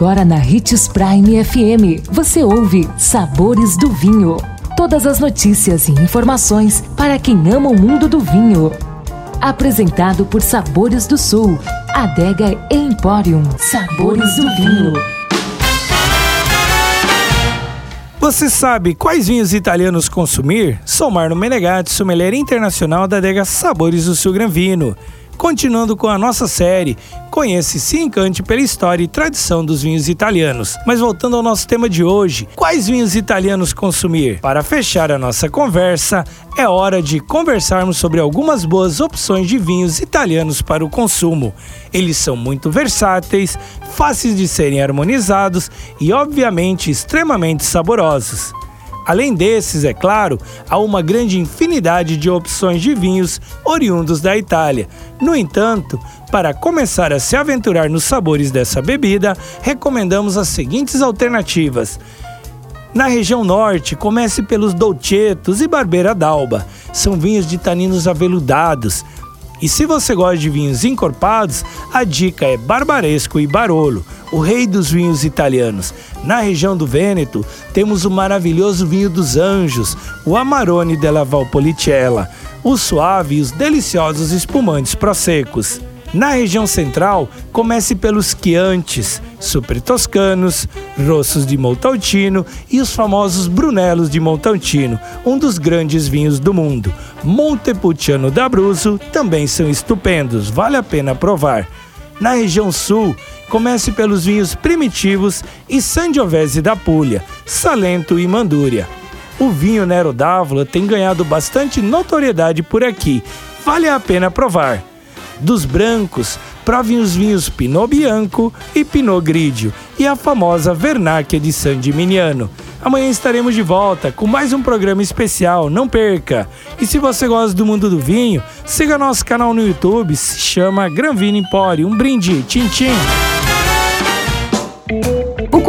Agora na Ritz Prime FM, você ouve Sabores do Vinho. Todas as notícias e informações para quem ama o mundo do vinho. Apresentado por Sabores do Sul, Adega Emporium. Sabores do Vinho. Você sabe quais vinhos italianos consumir? Sou Marno Menegatti, sommelier internacional da adega Sabores do Sul Gran Vino. Continuando com a nossa série, conheça e se encante pela história e tradição dos vinhos italianos. Mas voltando ao nosso tema de hoje, quais vinhos italianos consumir? Para fechar a nossa conversa, é hora de conversarmos sobre algumas boas opções de vinhos italianos para o consumo. Eles são muito versáteis, fáceis de serem harmonizados e, obviamente, extremamente saborosos. Além desses, é claro, há uma grande infinidade de opções de vinhos oriundos da Itália. No entanto, para começar a se aventurar nos sabores dessa bebida, recomendamos as seguintes alternativas. Na região norte, comece pelos Dolcettos e Barbeira d'Alba. São vinhos de taninos aveludados, e se você gosta de vinhos encorpados, a dica é Barbaresco e Barolo, o rei dos vinhos italianos. Na região do Vêneto, temos o maravilhoso vinho dos anjos, o Amarone della Valpolicella, o suave e os deliciosos espumantes prosecos. Na região central, comece pelos Chiantis, Super Toscanos, Rossos de Montaltino e os famosos Brunelos de Montaltino, um dos grandes vinhos do mundo. Montepulciano d'Abruzzo também são estupendos, vale a pena provar. Na região sul, comece pelos vinhos primitivos e Sangiovese da Puglia, Salento e Mandúria. O vinho Nero d'Avola tem ganhado bastante notoriedade por aqui, vale a pena provar. Dos brancos, provem os vinhos Pinot Bianco e Pinot Grigio e a famosa Vernacchia de San Gimignano. Amanhã estaremos de volta com mais um programa especial, não perca! E se você gosta do mundo do vinho, siga nosso canal no YouTube, se chama Gran Vino Empório. Um brinde, tchim tchim!